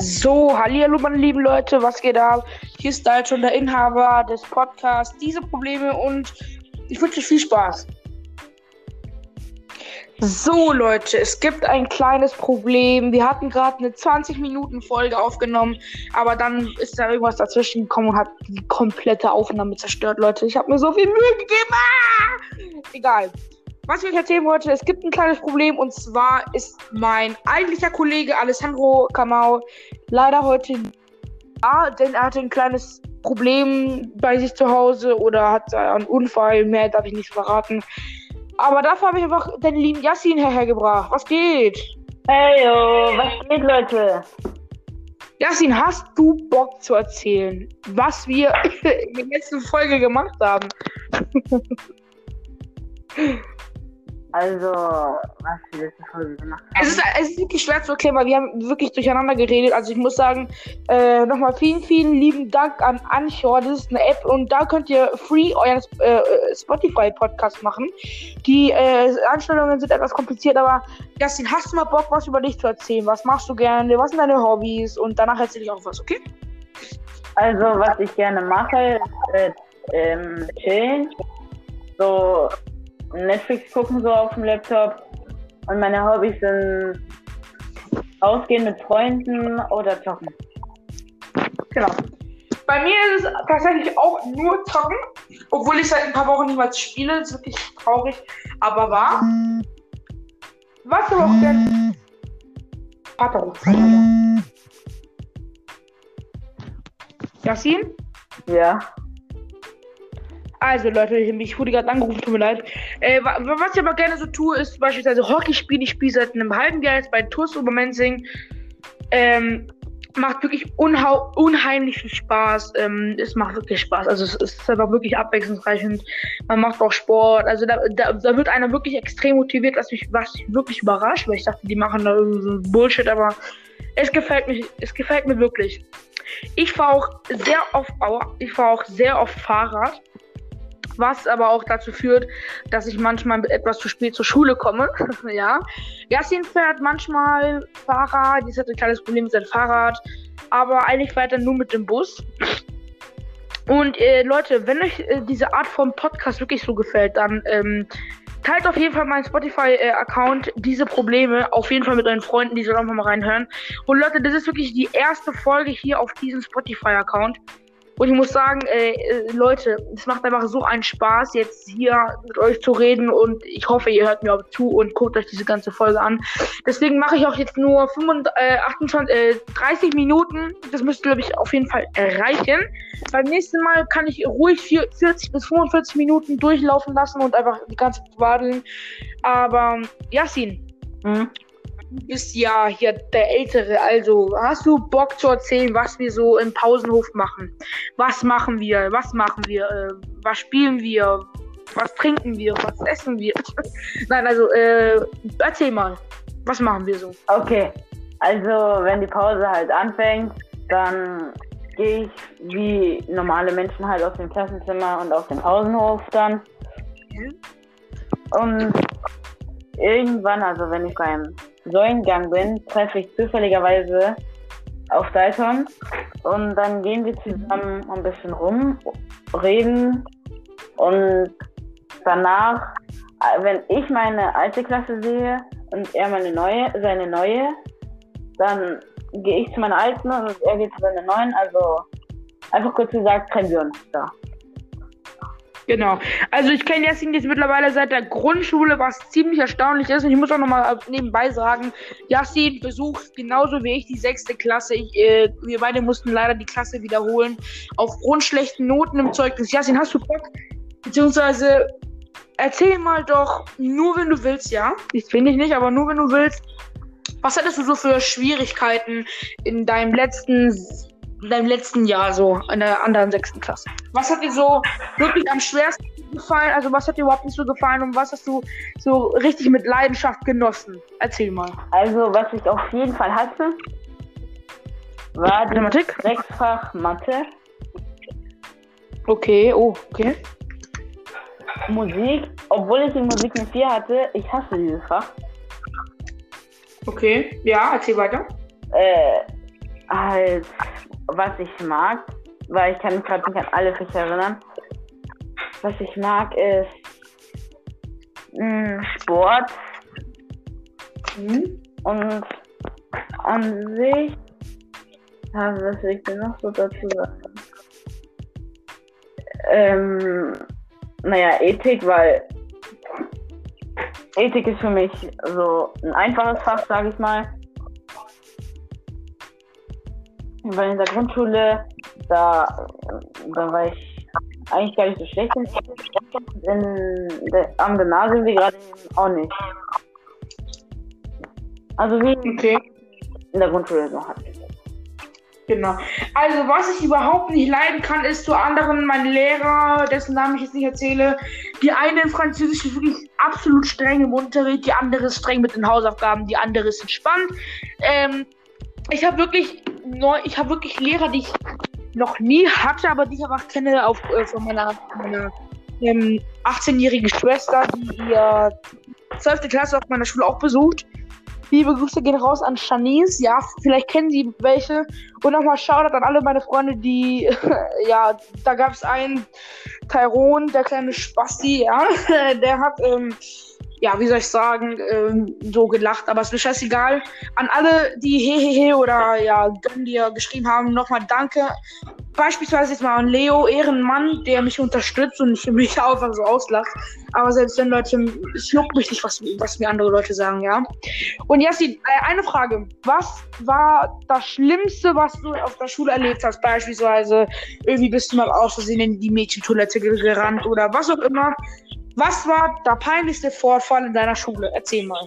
So, hallo meine lieben Leute, was geht ab? Hier ist halt schon der Inhaber des Podcasts Diese Probleme und ich wünsche viel Spaß. So Leute, es gibt ein kleines Problem. Wir hatten gerade eine 20 Minuten Folge aufgenommen, aber dann ist da irgendwas dazwischen gekommen und hat die komplette Aufnahme zerstört, Leute. Ich habe mir so viel Mühe gegeben. Ah! Egal. Was ich euch erzählen wollte, es gibt ein kleines Problem und zwar ist mein eigentlicher Kollege Alessandro Kamau leider heute da, denn er hatte ein kleines Problem bei sich zu Hause oder hat einen Unfall, mehr darf ich nicht verraten. Aber dafür habe ich einfach den lieben Yassin hergebracht. Was geht? Hey, yo, was geht, Leute? Yassin, hast du Bock zu erzählen, was wir in der letzten Folge gemacht haben? Also, was wir letzte Folge gemacht haben. Es ist, es ist wirklich schwer zu erklären, weil wir haben wirklich durcheinander geredet. Also ich muss sagen, äh, nochmal vielen, vielen lieben Dank an Anchor. Das ist eine App und da könnt ihr free euren äh, Spotify-Podcast machen. Die äh, Anstellungen sind etwas kompliziert, aber Justin, hast du mal Bock, was über dich zu erzählen? Was machst du gerne? Was sind deine Hobbys? Und danach erzähle ich auch was, okay? Also, was ich gerne mache, ist äh, ähm, chillen. So Netflix gucken so auf dem Laptop. Und meine Hobbys sind ausgehen mit Freunden oder zocken. Genau. Bei mir ist es tatsächlich auch nur zocken, obwohl ich seit ein paar Wochen nicht mehr spiele. Das ist wirklich traurig, aber wahr. Was aber auch denn. Vater ruft. Yassin? Ja. Also Leute, ich wurde gerade angerufen, tut mir leid. Äh, was ich aber gerne so tue, ist beispielsweise Hockey spielen. Ich spiele seit einem halben Jahr jetzt bei TUS Obermenzing. Ähm, macht wirklich unheimlich viel Spaß. Ähm, es macht wirklich Spaß. Also es ist einfach wirklich abwechslungsreich und man macht auch Sport. Also da, da, da wird einer wirklich extrem motiviert, was mich, was mich wirklich überrascht, weil ich dachte, die machen da irgendwie so Bullshit, aber es gefällt mir, es gefällt mir wirklich. Ich fahre auch sehr oft, ich fahre auch sehr oft Fahrrad was aber auch dazu führt, dass ich manchmal etwas zu spät zur Schule komme. ja. Yassin fährt manchmal Fahrrad, die hat ein kleines Problem mit seinem Fahrrad, aber eigentlich fährt er nur mit dem Bus. Und äh, Leute, wenn euch äh, diese Art von Podcast wirklich so gefällt, dann ähm, teilt auf jeden Fall meinen Spotify-Account, äh, diese Probleme, auf jeden Fall mit euren Freunden, die sollen auch mal reinhören. Und Leute, das ist wirklich die erste Folge hier auf diesem Spotify-Account. Und ich muss sagen, äh, äh, Leute, es macht einfach so einen Spaß, jetzt hier mit euch zu reden. Und ich hoffe, ihr hört mir auch zu und guckt euch diese ganze Folge an. Deswegen mache ich auch jetzt nur 25, äh, 28, äh, 30 Minuten. Das müsste, glaube ich, auf jeden Fall erreichen. Beim nächsten Mal kann ich ruhig 40 bis 45 Minuten durchlaufen lassen und einfach die ganze warten. Aber, Yasin. Mhm du bist ja hier der Ältere, also hast du Bock zu erzählen, was wir so im Pausenhof machen? Was machen wir? Was machen wir? Äh, was spielen wir? Was trinken wir? Was essen wir? Nein, also äh, erzähl mal, was machen wir so? Okay, also wenn die Pause halt anfängt, dann gehe ich wie normale Menschen halt aus dem Klassenzimmer und auf den Pausenhof dann. Mhm. Und irgendwann, also wenn ich beim Säulengang bin, treffe ich zufälligerweise auf Dalton und dann gehen wir zusammen ein bisschen rum, reden und danach, wenn ich meine alte Klasse sehe und er meine neue, seine neue, dann gehe ich zu meiner alten und er geht zu seiner neuen. Also einfach kurz gesagt, trennen wir uns da. Genau. Also ich kenne Yassin jetzt mittlerweile seit der Grundschule, was ziemlich erstaunlich ist. Und ich muss auch nochmal nebenbei sagen, Yassin besucht genauso wie ich die sechste Klasse. Ich, äh, wir beide mussten leider die Klasse wiederholen. Aufgrund schlechten Noten im Zeugnis. Yassin, hast du Bock? Beziehungsweise erzähl mal doch, nur wenn du willst, ja. Ich finde ich nicht, aber nur wenn du willst. Was hattest du so für Schwierigkeiten in deinem letzten in deinem letzten Jahr so in der anderen sechsten Klasse? Was hat dir so wirklich am schwersten gefallen? Also was hat dir überhaupt nicht so gefallen und was hast du so richtig mit Leidenschaft genossen? Erzähl mal. Also was ich auf jeden Fall hatte, war die Mathematik? Sechsfach Mathe. Okay, oh, okay. Musik, obwohl ich in Musik eine 4 hatte, ich hasse dieses Fach. Okay, ja, erzähl weiter. Äh, halt, was ich mag, weil ich kann mich gerade nicht an alle Fächer erinnern. Was ich mag ist mh, Sport Mhm. und an sich, ja, was will ich denn noch so dazu sagen? Ähm, naja, Ethik, weil Ethik ist für mich so ein einfaches Fach, sage ich mal. Weil in der Grundschule, da, da war ich eigentlich gar nicht so schlecht in der, am Gymnasium wie gerade auch nicht. Also wie Okay. in der Grundschule so hat. Genau. Also, was ich überhaupt nicht leiden kann, ist zu anderen, mein Lehrer, dessen Namen ich jetzt nicht erzähle. Die eine in Französisch ist wirklich absolut streng im Unterricht, die andere ist streng mit den Hausaufgaben, die andere ist entspannt. Ähm, ich habe wirklich neu, ich habe wirklich Lehrer, die ich noch nie hatte, aber die ich einfach kenne auf, äh, von meiner, meiner ähm, 18-jährigen Schwester, die ihr 12. Klasse auf meiner Schule auch besucht. Liebe Grüße gehen raus an Shanice. Ja, vielleicht kennen Sie welche. Und nochmal Shoutout an alle meine Freunde, die, ja, da gab es einen, Tyrone, der kleine Spasti, ja, der hat, ähm, ja, wie soll ich sagen, ähm, so gelacht, aber ist mir scheißegal. An alle, die Hehehe oder, ja, Gönn dir geschrieben haben, nochmal danke. Beispielsweise jetzt mal an Leo, Ehrenmann, der mich unterstützt und nicht mich einfach so auslacht. Aber selbst wenn Leute, es juckt mich nicht, was, was mir andere Leute sagen, ja. Und Jassi, äh, eine Frage. Was war das Schlimmste, was du auf der Schule erlebt hast? Beispielsweise, irgendwie bist du mal aus Versehen in die Mädchentoilette ge- gerannt oder was auch immer. Was war der peinlichste Vorfall in deiner Schule? Erzähl mal.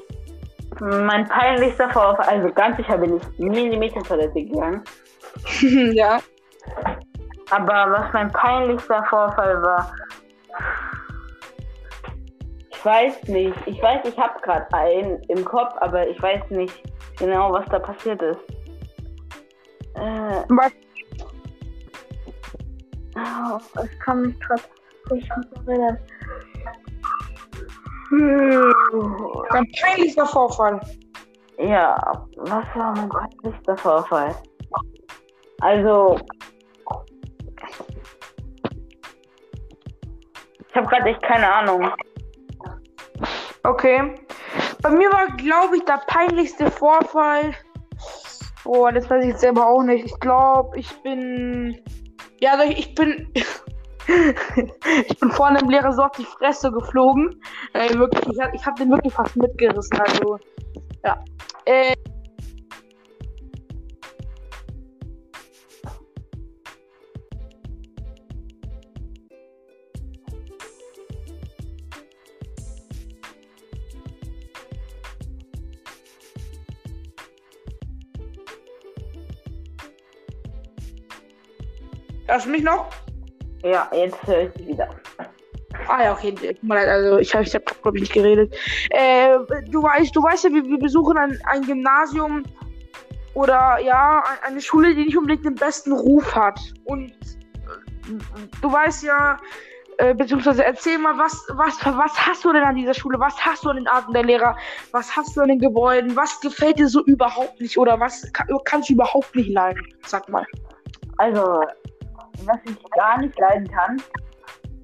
Mein peinlichster Vorfall, also ganz sicher bin ich nie in die Mädchentoilette gegangen. ja. Aber was mein peinlichster Vorfall war, ich weiß nicht. Ich weiß, ich habe gerade einen im Kopf, aber ich weiß nicht genau, was da passiert ist. Äh, Was? oh, ich kann mich gerade nicht erinnern. Dein peinlichster Vorfall. Ja, was war mein peinlichster Vorfall? Also, ich habe gerade echt keine Ahnung. Okay. Bei mir war, glaube ich, der peinlichste Vorfall. Boah, das weiß ich jetzt selber auch nicht. Ich glaube, ich bin. Ja, ich bin. ich bin vorne im Lehrer so auf die Fresse geflogen. Äh, wirklich, ich, hab- habe den wirklich fast mitgerissen. Also, ja. Äh, hörst du mich noch? Ja, jetzt höre ich sie wieder. Ah ja, okay, tut mir leid, also ich habe ich hab, glaube ich nicht geredet. Äh, du weißt, du weißt ja, wir, wir besuchen ein, ein Gymnasium oder ja, ein- eine Schule, die nicht unbedingt den besten Ruf hat. Und äh, du weißt ja, äh, beziehungsweise erzähl mal, was, was, was hast du denn an dieser Schule? Was hast du an den Arten der Lehrer? Was hast du an den Gebäuden? Was gefällt dir so überhaupt nicht? Oder was kann, kannst du überhaupt nicht leiden? Sag mal. Also, was ich gar nicht leiden kann,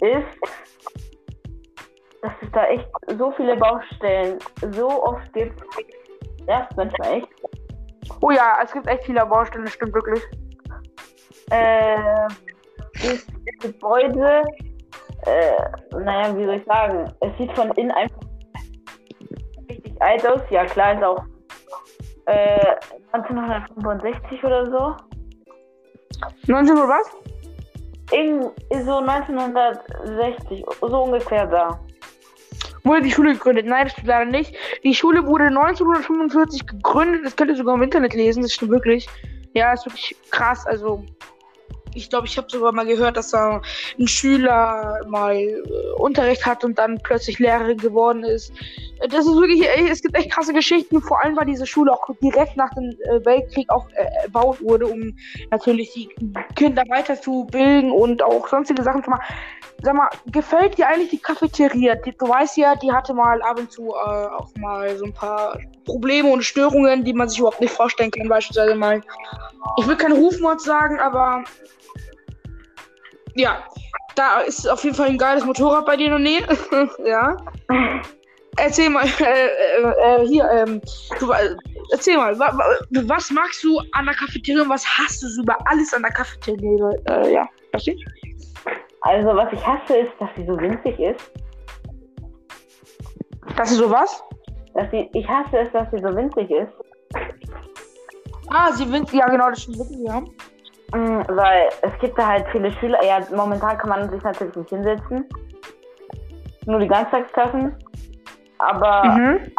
ist, dass es da echt so viele Baustellen so oft gibt. Nervt manchmal echt. Oh ja, es gibt echt viele Baustellen, das stimmt wirklich. Äh, das Gebäude, äh, naja, wie soll ich sagen, es sieht von innen einfach richtig alt aus. Ja, klar, ist auch äh, 1965 oder so. 19 Uhr was? Irgend so 1960, so ungefähr da. wurde die Schule gegründet. Nein, das leider nicht. Die Schule wurde 1945 gegründet. Das könnt ihr sogar im Internet lesen. Das stimmt wirklich. Ja, ist wirklich krass. Also, ich glaube, ich habe sogar mal gehört, dass da ein Schüler mal äh, Unterricht hat und dann plötzlich Lehrerin geworden ist. Äh, Das ist wirklich, ey, es gibt echt krasse Geschichten. Vor allem, weil diese Schule auch direkt nach dem äh, Weltkrieg auch äh, erbaut wurde, um natürlich die Kinder weiterzubilden und auch sonstige Sachen zu machen. Sag mal, gefällt dir eigentlich die Cafeteria? Die, du weißt ja, die hatte mal ab und zu äh, auch mal so ein paar Probleme und Störungen, die man sich überhaupt nicht vorstellen kann. Beispielsweise mal ich will kein Rufmord sagen, aber ja, da ist auf jeden Fall ein geiles Motorrad bei dir in der Nähe. ja. Erzähl mal, äh, äh, äh, hier, ähm, du, äh, erzähl mal, wa, wa, was magst du an der Cafeteria und was hast du so über alles an der Cafeteria? Äh, ja, verstehe? Also, was ich hasse, ist, dass sie so winzig ist. Dass sie so was? Dass sie, ich hasse es, dass sie so winzig ist. Ah, sie winzig, ja genau, das stimmt wirklich, ja. Mhm, weil es gibt da halt viele Schüler, ja, momentan kann man sich natürlich nicht hinsetzen. Nur die Ganztagsklassen. Aber mhm.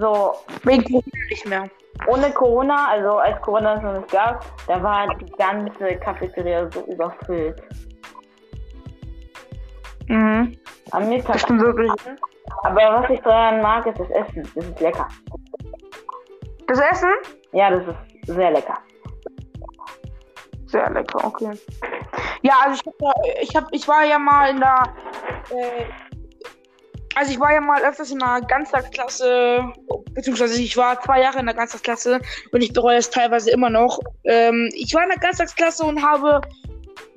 so. Wegen Corona nicht mehr. Ohne Corona, also als Corona es noch nicht gab, da war die ganze Cafeteria so überfüllt. Mhm. Am Mittag. Das stimmt wirklich. Aber was ich daran mag, ist das Essen. Das ist lecker. Das Essen? Ja, das ist sehr lecker. Sehr lecker, okay. Ja, also ich, hab, ich, hab, ich war ja mal in der. Äh, also ich war ja mal öfters in einer Ganztagsklasse, beziehungsweise ich war zwei Jahre in der Ganztagsklasse und ich bereue es teilweise immer noch. Ähm, ich war in der Ganztagsklasse und habe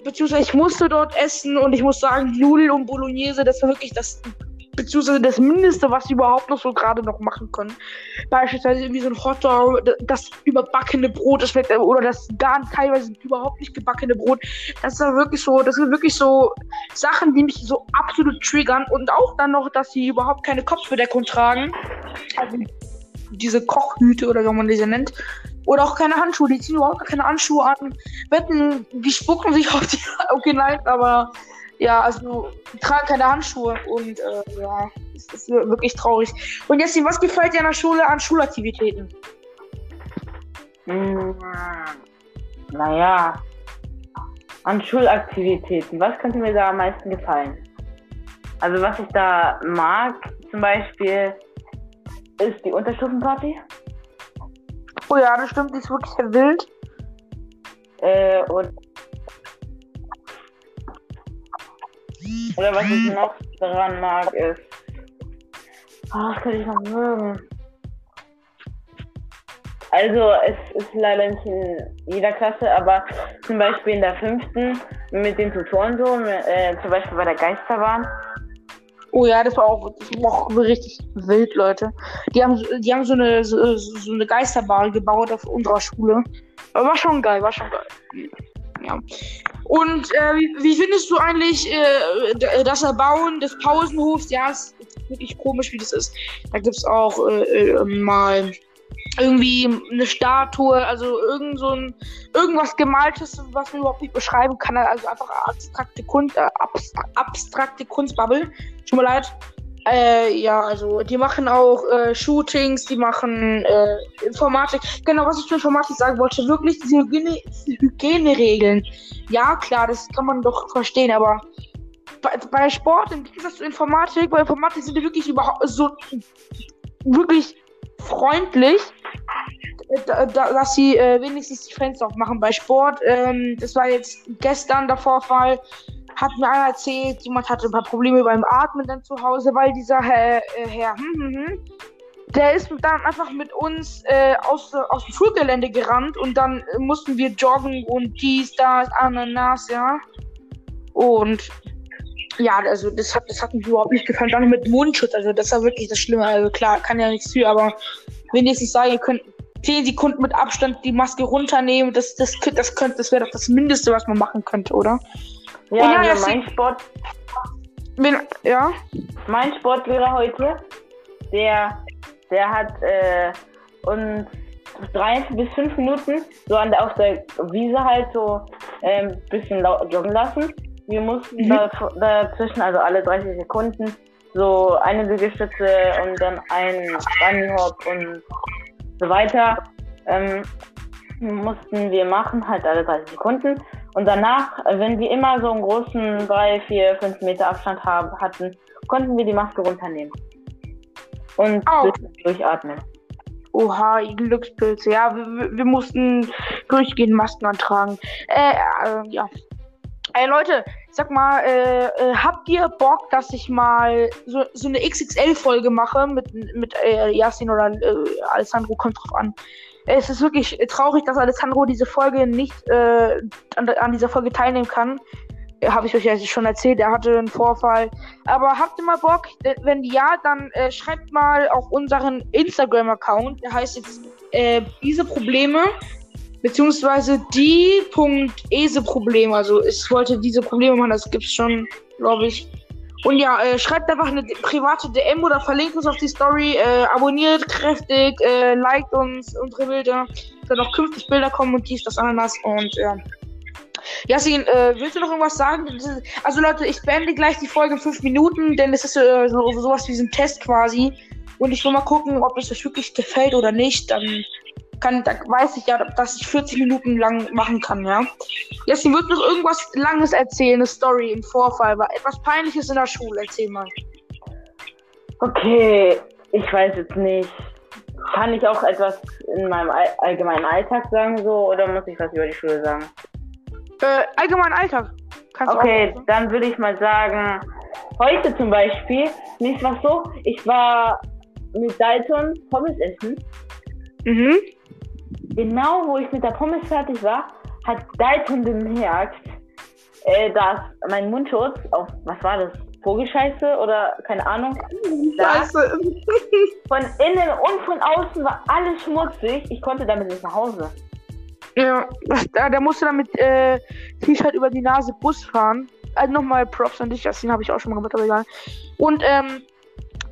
beziehungsweise ich musste dort essen und ich muss sagen, Nudeln und Bolognese, das war wirklich das, beziehungsweise das Mindeste, was sie überhaupt noch so gerade noch machen können. Beispielsweise irgendwie so ein Hotdog, das überbackene Brot, das wird, oder das gar teilweise überhaupt nicht gebackene Brot. Das ist wirklich so, das sind wirklich so Sachen, die mich so absolut triggern und auch dann noch, dass sie überhaupt keine Kopfbedeckung tragen. Also diese Kochhüte oder wie man diese nennt. Oder auch keine Handschuhe, die ziehen überhaupt keine Handschuhe an. Wetten, die spucken sich auf die. Okay, nein, aber ja, also tragen keine Handschuhe und äh, ja, das ist wirklich traurig. Und jetzt, was gefällt dir an der Schule an Schulaktivitäten? Hm, naja, an Schulaktivitäten. Was könnte mir da am meisten gefallen? Also was ich da mag, zum Beispiel, ist die Unterstufenparty. Oh ja, das stimmt, die ist wirklich sehr wild. Äh, und. Oder was ich noch daran mag, ist. Ach, könnte ich noch mögen. Also, es ist leider nicht in jeder Klasse, aber zum Beispiel in der fünften mit den Tutoren so, äh, zum Beispiel bei der Geisterbahn Oh ja, das war auch, das war auch richtig wild, Leute. Die haben, die haben so eine, so, so eine Geisterbahn gebaut auf unserer Schule. Aber war schon geil, war schon geil. Ja. Und äh, wie, wie, findest du eigentlich äh, das Erbauen des Pausenhofs? Ja, es ist wirklich komisch, wie das ist. Da gibt es auch äh, äh, mal irgendwie eine Statue, also irgend so ein irgendwas gemaltes, was man überhaupt nicht beschreiben kann, also einfach abstrakte Kunst, äh, abstrakte Kunstbubble. Tut mir leid. Äh, ja, also die machen auch äh, Shootings, die machen äh, Informatik. Genau, was ich zur Informatik sagen wollte, wirklich diese, Hygiene, Hygieneregeln. Ja, klar, das kann man doch verstehen, aber bei, bei Sport im Gegensatz zu Informatik, bei Informatik sind die wirklich überhaupt so wirklich freundlich, da, da, dass sie äh, wenigstens die Fenster aufmachen. Bei Sport, ähm, das war jetzt gestern der Vorfall, hat mir einer erzählt, jemand hatte ein paar Probleme beim Atmen dann zu Hause, weil dieser Herr, äh, Herr hm, hm, hm, der ist dann einfach mit uns äh, aus, aus dem Schulgelände gerannt und dann mussten wir joggen und dies, das, Ananas, ja. Und ja, also das hat, das hat mich überhaupt nicht gefallen. Dann mit Mundschutz, also das war wirklich das Schlimme. Also klar, kann ja nichts für, aber wenigstens sagen, ihr könnt 10 Sekunden mit Abstand die Maske runternehmen. Das, das, das, das, das wäre doch das Mindeste, was man machen könnte, oder? Ja, ja also mein Sport. Bin, ja. Mein Sportlehrer heute, der, der hat äh, uns drei bis fünf Minuten so an der, auf der Wiese halt so ein ähm, bisschen joggen lassen. Wir mussten mhm. da, dazwischen, also alle 30 Sekunden, so eine Liegestütze und dann ein Bunny Hop und so weiter ähm, mussten wir machen, halt alle 30 Sekunden. Und danach, wenn wir immer so einen großen 3, 4, 5 Meter Abstand haben, hatten, konnten wir die Maske runternehmen. Und oh. durchatmen. Oha, Glückspilze. Ja, wir, wir, mussten durchgehend Masken antragen. Äh, äh, ja. Ey Leute, sag mal, äh, äh, habt ihr Bock, dass ich mal so, so eine XXL-Folge mache mit, mit äh, Yasin oder äh, Alessandro? Kommt drauf an. Es ist wirklich traurig, dass Alessandro diese Folge nicht äh, an, an dieser Folge teilnehmen kann. Äh, Habe ich euch ja schon erzählt, er hatte einen Vorfall. Aber habt ihr mal Bock? Wenn ja, dann äh, schreibt mal auf unseren Instagram-Account. Der heißt jetzt diese Probleme beziehungsweise die Punkt Ese Problem. Also ich wollte diese Probleme machen, das gibt's schon, glaube ich. Und ja, äh, schreibt einfach eine private DM oder verlinkt uns auf die Story, äh, abonniert kräftig, äh, liked uns unsere Bilder, dann noch künftig Bilder kommen und dies, das Ananas und ja. Yasin, äh, willst du noch irgendwas sagen? Also Leute, ich beende gleich die Folge in fünf Minuten, denn es ist äh, so, sowas wie ein Test quasi. Und ich will mal gucken, ob es euch wirklich gefällt oder nicht. Dann kann, da weiß ich ja, dass ich 40 Minuten lang machen kann, ja. Jetzt sie wird noch irgendwas Langes erzählen, eine Story im Vorfall, war etwas Peinliches in der Schule. Erzähl mal. Okay, ich weiß jetzt nicht. Kann ich auch etwas in meinem allgemeinen Alltag sagen, so, oder muss ich was über die Schule sagen? Äh, allgemeinen Alltag. Kannst okay, auch, dann würde ich mal sagen, heute zum Beispiel, nicht was so, ich war mit Dalton Pommes essen. Mhm genau wo ich mit der Pommes fertig war, hat Dalton bemerkt, äh, dass mein Mundschutz auf, was war das, Vogelscheiße oder keine Ahnung. Scheiße. Von innen und von außen war alles schmutzig. Ich konnte damit nicht nach Hause. Ja, da, da musste damit äh, T-Shirt über die Nase Bus fahren. Also nochmal Props an dich, das habe ich auch schon mal gemacht, aber egal. Und ähm,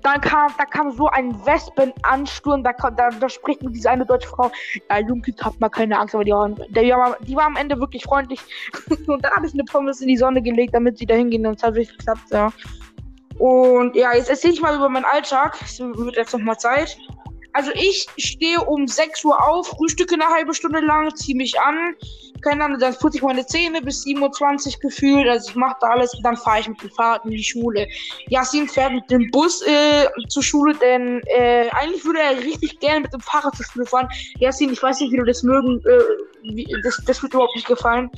dann kam, da kam so ein Wespenansturm, da, da, da spricht mir diese eine deutsche Frau, ja, Junkind, habt mal keine Angst, aber die waren, die, war, die war am Ende wirklich freundlich. und dann habe ich eine Pommes in die Sonne gelegt, damit sie da hingehen und es hat wirklich geklappt, ja. Und ja, jetzt erzähle ich mal über meinen Alltag. Es wird jetzt nochmal Zeit. Also ich stehe um 6 Uhr auf, frühstücke eine halbe Stunde lang, ziehe mich an, keine Ahnung, dann putze ich meine Zähne bis 7.20 Uhr gefühlt. Also ich mache da alles und dann fahre ich mit dem Fahrrad in die Schule. Yasin fährt mit dem Bus äh, zur Schule, denn äh, eigentlich würde er richtig gerne mit dem Fahrrad zur Schule fahren. Yasin, ich weiß nicht, wie du das mögen, äh, wie, das, das wird überhaupt nicht gefallen.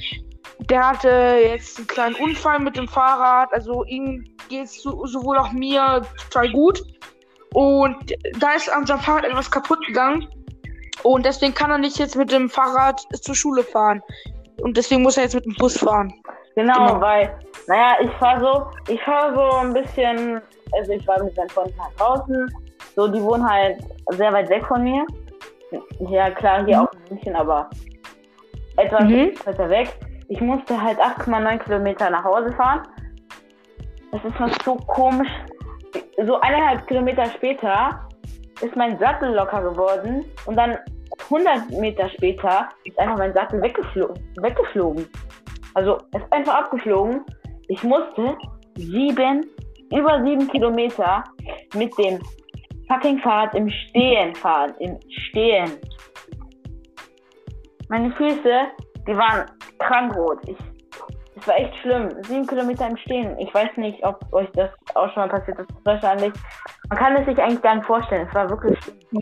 Der hatte jetzt einen kleinen Unfall mit dem Fahrrad, also ihm geht es so, sowohl auch mir total gut. Und da ist an seinem Fahrrad etwas kaputt gegangen. Und deswegen kann er nicht jetzt mit dem Fahrrad zur Schule fahren. Und deswegen muss er jetzt mit dem Bus fahren. Genau, genau. weil, naja, ich fahre so, ich fahre so ein bisschen, also ich war mit seinen Freunden halt draußen. So, die wohnen halt sehr weit weg von mir. Ja, klar, hier mhm. auch ein bisschen, aber etwas mhm. weiter weg. Ich musste halt 8,9 Kilometer nach Hause fahren. Das ist was so komisch. So eineinhalb Kilometer später ist mein Sattel locker geworden und dann 100 Meter später ist einfach mein Sattel weggeflogen. weggeflogen. Also ist einfach abgeflogen. Ich musste sieben, über sieben Kilometer mit dem fucking Fahrrad im Stehen fahren. Im Stehen. Meine Füße, die waren krankrot. Ich, es war echt schlimm. Sieben Kilometer im Stehen. Ich weiß nicht, ob euch das auch schon mal passiert ist. Wahrscheinlich. Man kann es sich eigentlich gar nicht vorstellen. Es war wirklich schlimm.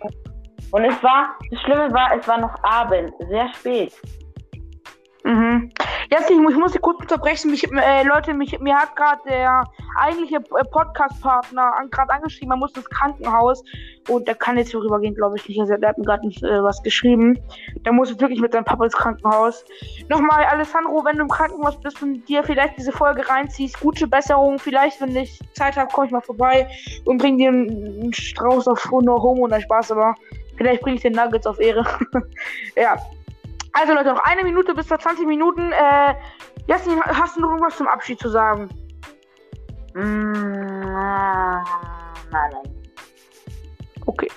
Und es war, das Schlimme war, es war noch Abend, sehr spät. Mhm. Jetzt, ich, ich muss dich kurz unterbrechen. Mich, äh, Leute, mich, mir hat gerade der eigentliche äh, Podcast-Partner an, gerade angeschrieben, man muss ins Krankenhaus. Und der kann jetzt hier rübergehen, glaube ich nicht. Also, der hat mir gerade äh, was geschrieben. Der muss jetzt wirklich mit seinem Papa ins Krankenhaus. Nochmal, Alessandro, wenn du im Krankenhaus bist und dir vielleicht diese Folge reinziehst, gute Besserung. Vielleicht, wenn ich Zeit habe, komme ich mal vorbei und bring dir einen, einen Strauß auf No Homo und Spaß, aber. Vielleicht bringe ich den Nuggets auf Ehre. ja. Also Leute, noch eine Minute bis zu 20 Minuten. Äh, Jasmin, hast du noch irgendwas zum Abschied zu sagen? Mm, nein. Okay.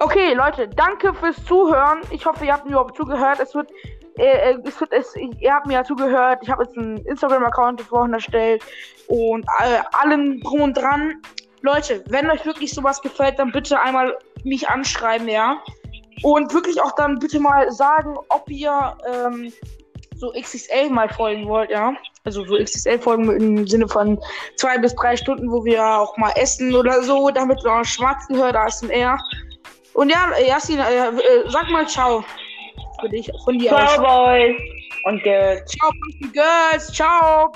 Okay, Leute, danke fürs Zuhören. Ich hoffe, ihr habt mir überhaupt zugehört. Es wird, äh, äh es wird, es, ihr habt mir ja zugehört. Ich habe jetzt einen Instagram-Account vorhin erstellt und äh, allem drum und dran. Leute, wenn euch wirklich sowas gefällt, dann bitte einmal mich anschreiben, ja. Und wirklich auch dann bitte mal sagen, ob ihr ähm, so XXL mal folgen wollt, ja. Also so XXL-Folgen im Sinne von zwei bis drei Stunden, wo wir auch mal essen oder so, damit wir auch schmatzen hört, ASMR. Und ja, Yasin, äh, äh, sag mal ciao. Für dich, von dir Ciao, aus. Boys und Girls. Ciao, Girls. Ciao.